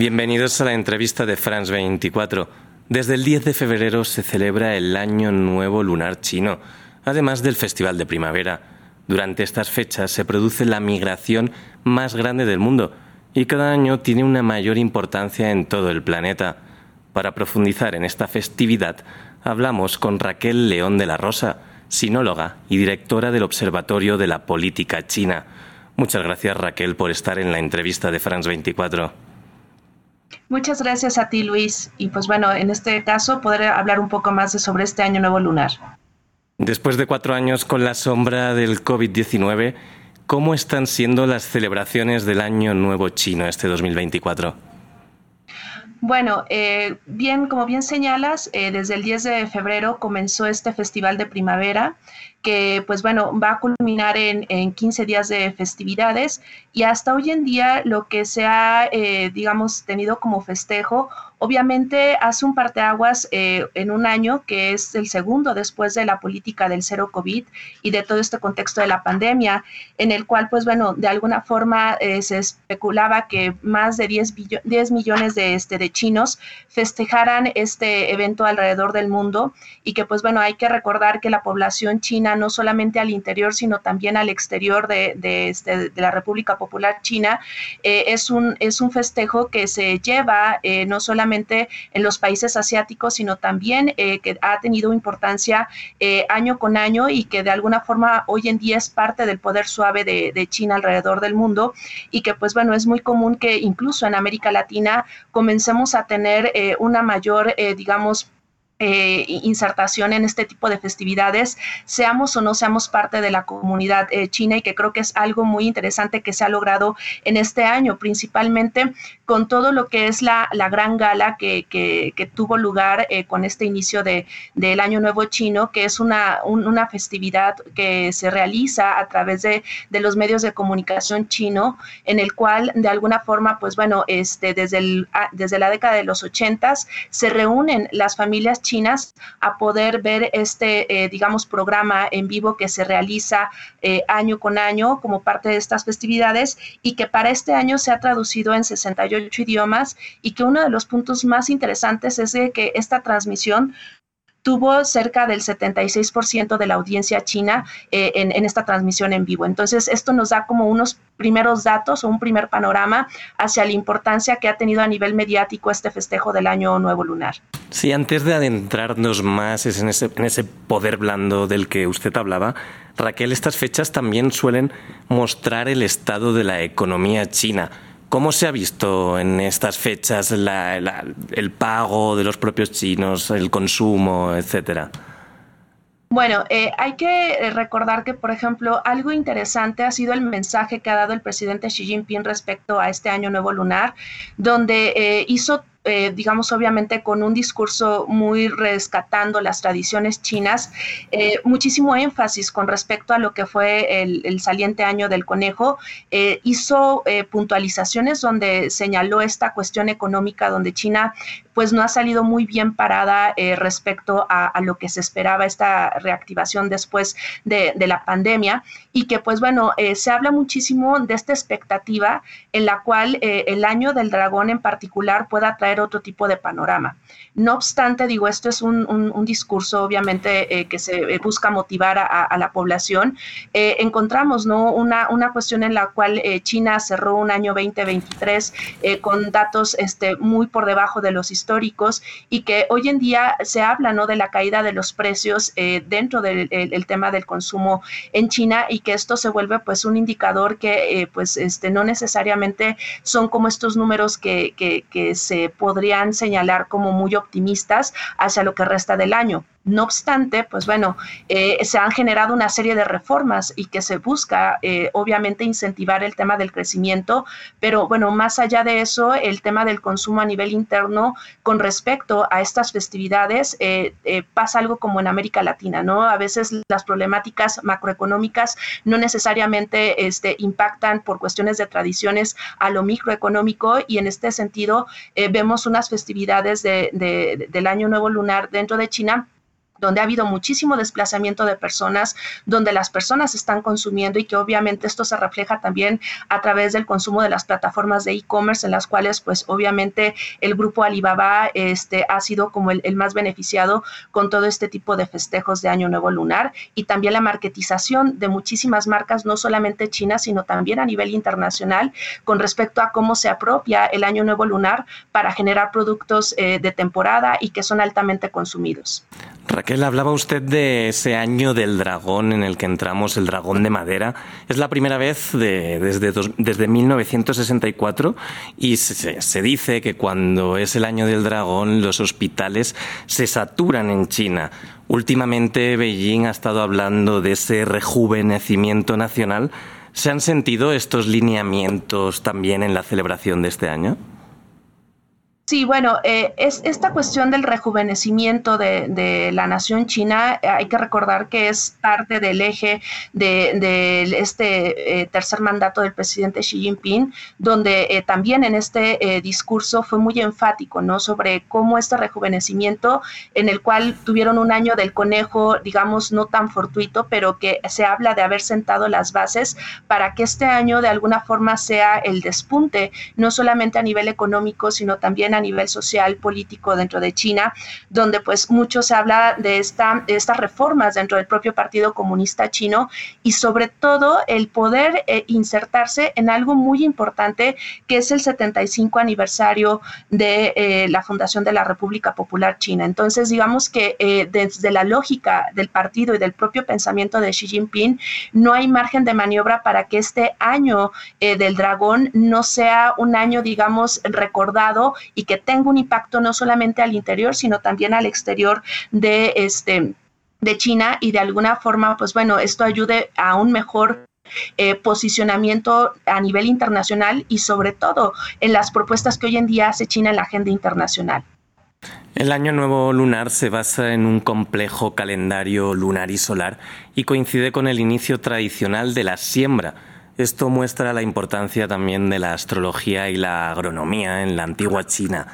Bienvenidos a la entrevista de France 24. Desde el 10 de febrero se celebra el Año Nuevo Lunar Chino, además del Festival de Primavera. Durante estas fechas se produce la migración más grande del mundo y cada año tiene una mayor importancia en todo el planeta. Para profundizar en esta festividad, hablamos con Raquel León de la Rosa, sinóloga y directora del Observatorio de la Política China. Muchas gracias Raquel por estar en la entrevista de France 24. Muchas gracias a ti Luis y pues bueno, en este caso poder hablar un poco más sobre este año nuevo lunar. Después de cuatro años con la sombra del COVID-19, ¿cómo están siendo las celebraciones del Año Nuevo Chino este 2024? Bueno, eh, bien, como bien señalas, eh, desde el 10 de febrero comenzó este festival de primavera que pues bueno, va a culminar en, en 15 días de festividades y hasta hoy en día lo que se ha, eh, digamos, tenido como festejo Obviamente hace un parteaguas eh, en un año que es el segundo después de la política del cero COVID y de todo este contexto de la pandemia, en el cual, pues bueno, de alguna forma eh, se especulaba que más de 10, 10 millones de, este, de chinos festejaran este evento alrededor del mundo y que, pues bueno, hay que recordar que la población china, no solamente al interior, sino también al exterior de, de, este, de la República Popular China, eh, es, un, es un festejo que se lleva no solamente en los países asiáticos, sino también eh, que ha tenido importancia eh, año con año y que de alguna forma hoy en día es parte del poder suave de, China alrededor del mundo. Y que pues bueno, es muy común que incluso en América Latina comencemos a tener eh, una mayor, digamos, eh, insertación en este tipo de festividades, seamos o no seamos parte de la comunidad eh, china y que creo que es algo muy interesante que se ha logrado en este año, principalmente con todo lo que es la, gran gala que, tuvo lugar eh, con este inicio de, del Año Nuevo Chino, que es una, una festividad que se realiza a través de, de, los medios de comunicación chino, en el cual de alguna forma, pues bueno, este, desde, el, desde la década de los ochentas se reúnen las familias chinas chinas a poder ver este, eh, digamos, programa en vivo que se realiza eh, año con año como parte de estas festividades y que para este año se ha traducido en 68 idiomas y que uno de los puntos más interesantes es de que esta transmisión tuvo cerca del 76% de la audiencia china eh, en, en, esta transmisión en vivo. Entonces, esto nos da como unos primeros datos o un primer panorama hacia la importancia que ha tenido a nivel mediático este festejo del año nuevo lunar. Sí, antes de adentrarnos más en ese, poder blando del que usted hablaba, Raquel, estas fechas también suelen mostrar el estado de la economía china ¿Cómo se ha visto en estas fechas el pago de los propios chinos, el consumo, etcétera? Bueno, eh, hay que recordar que, por ejemplo, algo interesante ha sido el mensaje que ha dado el presidente Xi Jinping respecto a este año nuevo lunar, donde eh, hizo eh, digamos, obviamente con un discurso muy rescatando las tradiciones chinas, eh, muchísimo énfasis con respecto a lo que fue el, saliente año del conejo, eh, hizo puntualizaciones donde señaló esta cuestión económica donde China pues no ha salido muy bien parada respecto a, lo que se esperaba esta reactivación después de, la pandemia y que pues bueno, se habla muchísimo de esta expectativa en la cual el año del dragón en particular pueda traer otro tipo de panorama. No obstante, digo, esto es un, discurso obviamente eh, que se busca motivar a, la población. Eh, encontramos ¿no? una, una cuestión en la cual eh, China cerró un año 2023 con datos este, muy por debajo de los históricos y que hoy en día se habla ¿no? de la caída de los precios dentro del tema del consumo en China y que esto se vuelve pues un indicador que pues este, no necesariamente son como estos números que, que se podrían señalar como muy optimistas hacia lo que resta del año. No obstante, pues bueno, eh, se han generado una serie de reformas y que se busca, eh, obviamente, incentivar el tema del crecimiento, pero bueno, más allá de eso, el tema del consumo a nivel interno con respecto a estas festividades eh, pasa algo como en América Latina, ¿no? A veces las problemáticas macroeconómicas no necesariamente este, impactan por cuestiones de tradiciones a lo microeconómico y en este sentido vemos unas festividades de, del Año Nuevo Lunar dentro de China donde ha habido muchísimo desplazamiento de personas, donde las personas están consumiendo y que obviamente esto se refleja también a través del consumo de las plataformas de e-commerce en las cuales pues obviamente el grupo Alibaba este, ha sido como el, más beneficiado con todo este tipo de festejos de Año Nuevo Lunar y también la marketización de muchísimas marcas, no solamente chinas, sino también a nivel internacional con respecto a cómo se apropia el Año Nuevo Lunar para generar productos eh, de temporada y que son altamente consumidos. Raquel, hablaba usted de ese año del dragón en el que entramos, el dragón de madera. Es la primera vez desde, desde 1964 y se, se, dice que cuando es el año del dragón los hospitales se saturan en China. Últimamente Beijing ha estado hablando de ese rejuvenecimiento nacional. ¿Se han sentido estos lineamientos también en la celebración de este año? Sí, bueno, eh, es esta cuestión del rejuvenecimiento de, la nación china, eh, hay que recordar que es parte del eje de, este eh, tercer mandato del presidente Xi Jinping, donde también en este discurso fue muy enfático, ¿no? Sobre cómo este rejuvenecimiento, en el cual tuvieron un año del conejo, digamos, no tan fortuito, pero que se habla de haber sentado las bases para que este año de alguna forma sea el despunte, no solamente a nivel económico, sino también a nivel social, político dentro de China, donde pues mucho se habla de, esta, estas reformas dentro del propio Partido Comunista Chino y sobre todo el poder eh, insertarse en algo muy importante que es el 75 aniversario de eh, la fundación de la República Popular China. Entonces, digamos que eh, desde la lógica del partido y del propio pensamiento de Xi Jinping, no hay margen de maniobra para que este año del dragón no sea un año, digamos, recordado y que tenga un impacto no solamente al interior, sino también al exterior de este de China y de alguna forma, pues bueno, esto ayude a un mejor eh, posicionamiento a nivel internacional y sobre todo en las propuestas que hoy en día hace China en la agenda internacional. El año nuevo lunar se basa en un complejo calendario lunar y solar y coincide con el inicio tradicional de la siembra esto muestra la importancia también de la astrología y la agronomía en la antigua China.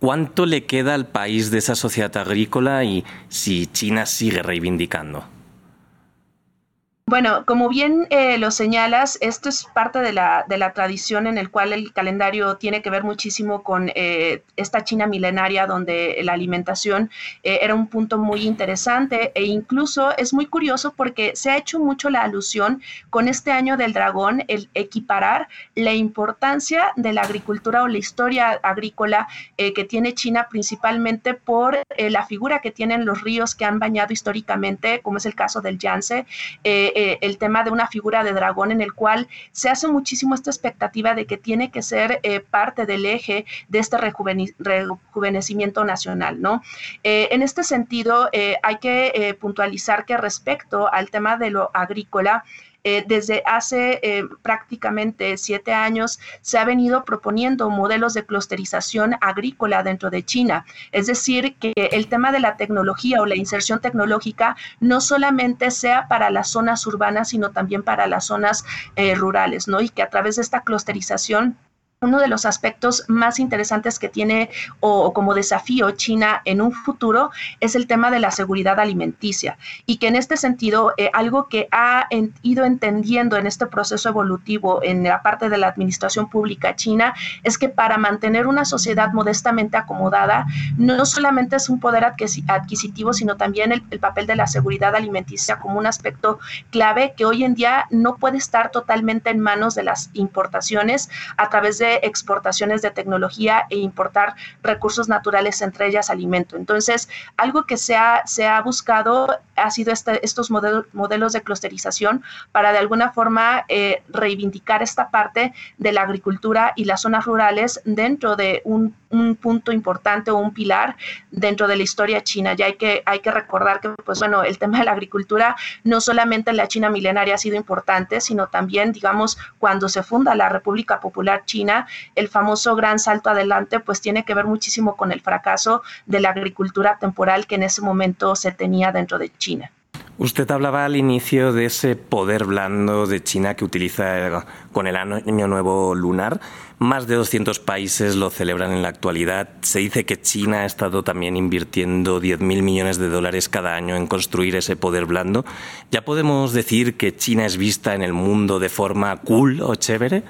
¿Cuánto le queda al país de esa sociedad agrícola y si China sigue reivindicando? Bueno, como bien eh, lo señalas, esto es parte de la, de la, tradición en el cual el calendario tiene que ver muchísimo con eh, esta China milenaria donde la alimentación eh, era un punto muy interesante e incluso es muy curioso porque se ha hecho mucho la alusión con este año del dragón, el equiparar la importancia de la agricultura o la historia agrícola que tiene China principalmente por la figura que tienen los ríos que han bañado históricamente, como es el caso del Yangtze eh, el tema de una figura de dragón en el cual se hace muchísimo esta expectativa de que tiene que ser eh, parte del eje de este rejuvenecimiento nacional, ¿no? Eh, en este sentido, hay que puntualizar que respecto al tema de lo agrícola, eh, desde hace eh, prácticamente siete años se ha venido proponiendo modelos de clusterización agrícola dentro de China. Es decir, que el tema de la tecnología o la inserción tecnológica no solamente sea para las zonas urbanas, sino también para las zonas eh, rurales, ¿no? Y que a través de esta clusterización uno de los aspectos más interesantes que tiene o, como desafío China en un futuro es el tema de la seguridad alimenticia. Y que en este sentido eh, algo que ha ido entendiendo en este proceso evolutivo en la parte de la administración pública china es que para mantener una sociedad modestamente acomodada no solamente es un poder adquisitivo sino también el, el papel de la seguridad alimenticia como un aspecto clave que hoy en día no puede estar totalmente en manos de las importaciones a través de exportaciones de tecnología e importar recursos naturales, entre ellas alimento. Entonces, algo que se ha, se ha buscado ha sido este, estos modelos de clusterización para de alguna forma eh, reivindicar esta parte de la agricultura y las zonas rurales dentro de un, punto importante o un pilar dentro de la historia china. Ya hay que, hay que recordar que, pues bueno, el tema de la agricultura no solamente en la China milenaria ha sido importante, sino también, digamos, cuando se funda la República Popular China, el famoso gran salto adelante, pues tiene que ver muchísimo con el fracaso de la agricultura temporal que en ese momento se tenía dentro de China. Usted hablaba al inicio de ese poder blando de China que utiliza con el año nuevo lunar. Más de 200 países lo celebran en la actualidad. Se dice que China ha estado también invirtiendo 10.000 millones de dólares cada año en construir ese poder blando. ¿Ya podemos decir que China es vista en el mundo de forma cool o chévere?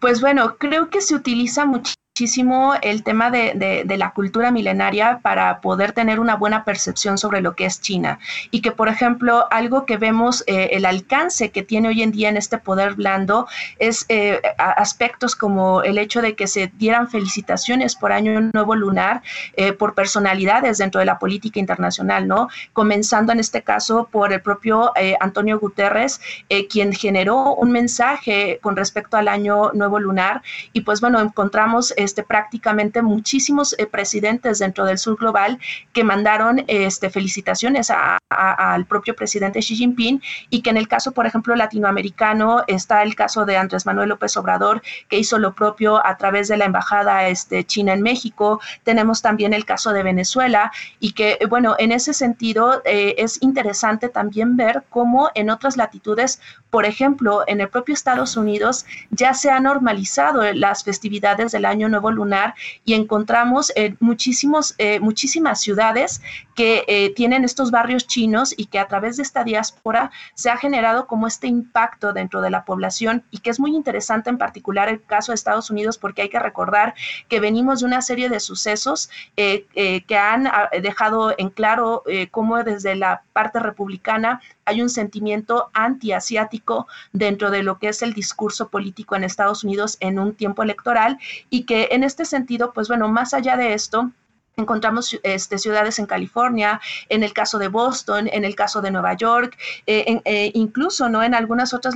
Pues bueno, creo que se utiliza mucho muchísimo el tema de, de, la cultura milenaria para poder tener una buena percepción sobre lo que es China. Y que, por ejemplo, algo que vemos, eh, el alcance que tiene hoy en día en este poder blando, es eh, aspectos como el hecho de que se dieran felicitaciones por Año Nuevo Lunar eh, por personalidades dentro de la política internacional, ¿no? Comenzando en este caso por el propio Antonio Guterres, quien generó un mensaje con respecto al Año Nuevo Lunar. Y pues bueno, encontramos este, prácticamente muchísimos eh, presidentes dentro del sur global que mandaron este, felicitaciones al propio presidente Xi Jinping y que en el caso, por ejemplo, latinoamericano está el caso de Andrés Manuel López Obrador, que hizo lo propio a través de la embajada este, china en México. Tenemos también el caso de Venezuela y que, bueno, en ese sentido eh, es interesante también ver cómo en otras latitudes, por ejemplo, en el propio Estados Unidos, ya se han normalizado las festividades del año nuevo lunar y encontramos eh, muchísimos, eh, muchísimas ciudades que eh, tienen estos barrios chinos y que a través de esta diáspora se ha generado como este impacto dentro de la población y que es muy interesante en particular el caso de Estados Unidos porque hay que recordar que venimos de una serie de sucesos que han ah, dejado en claro cómo desde la parte republicana hay un sentimiento antiasiático dentro de lo que es el discurso político en Estados Unidos en un tiempo electoral y que en este sentido, pues bueno, más allá de esto, Encontramos este, ciudades en California, en el caso de Boston, en el caso de Nueva York, eh, eh, incluso no en algunas otras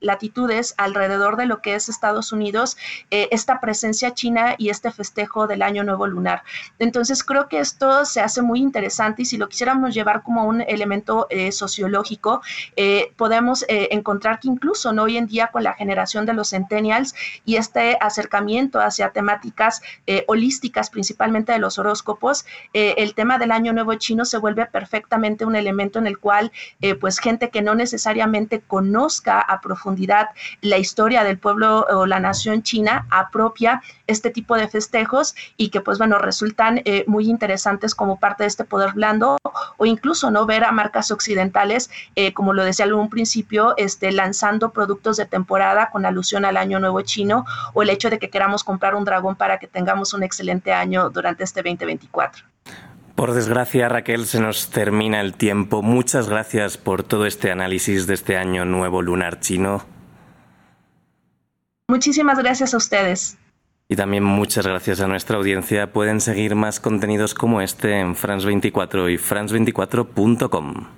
latitudes alrededor de lo que es Estados Unidos, eh, esta presencia china y este festejo del Año Nuevo Lunar. Entonces creo que esto se hace muy interesante y si lo quisiéramos llevar como un elemento sociológico, podemos encontrar que incluso ¿no? hoy en día con la generación de los centennials y este acercamiento hacia temáticas holísticas, principalmente de horóscopos, eh, el tema del año nuevo chino se vuelve perfectamente un elemento en el cual eh, pues gente que no necesariamente conozca a profundidad la historia del pueblo o la nación china apropia este tipo de festejos y que pues bueno resultan eh, muy interesantes como parte de este poder blando o incluso no ver a marcas occidentales como lo decía en un principio este lanzando productos de temporada con alusión al año nuevo chino o el hecho de que queramos comprar un dragón para que tengamos un excelente año durante este 2024. Por desgracia, Raquel, se nos termina el tiempo. Muchas gracias por todo este análisis de este año nuevo lunar chino. Muchísimas gracias a ustedes. Y también muchas gracias a nuestra audiencia. Pueden seguir más contenidos como este en France24 y france24.com.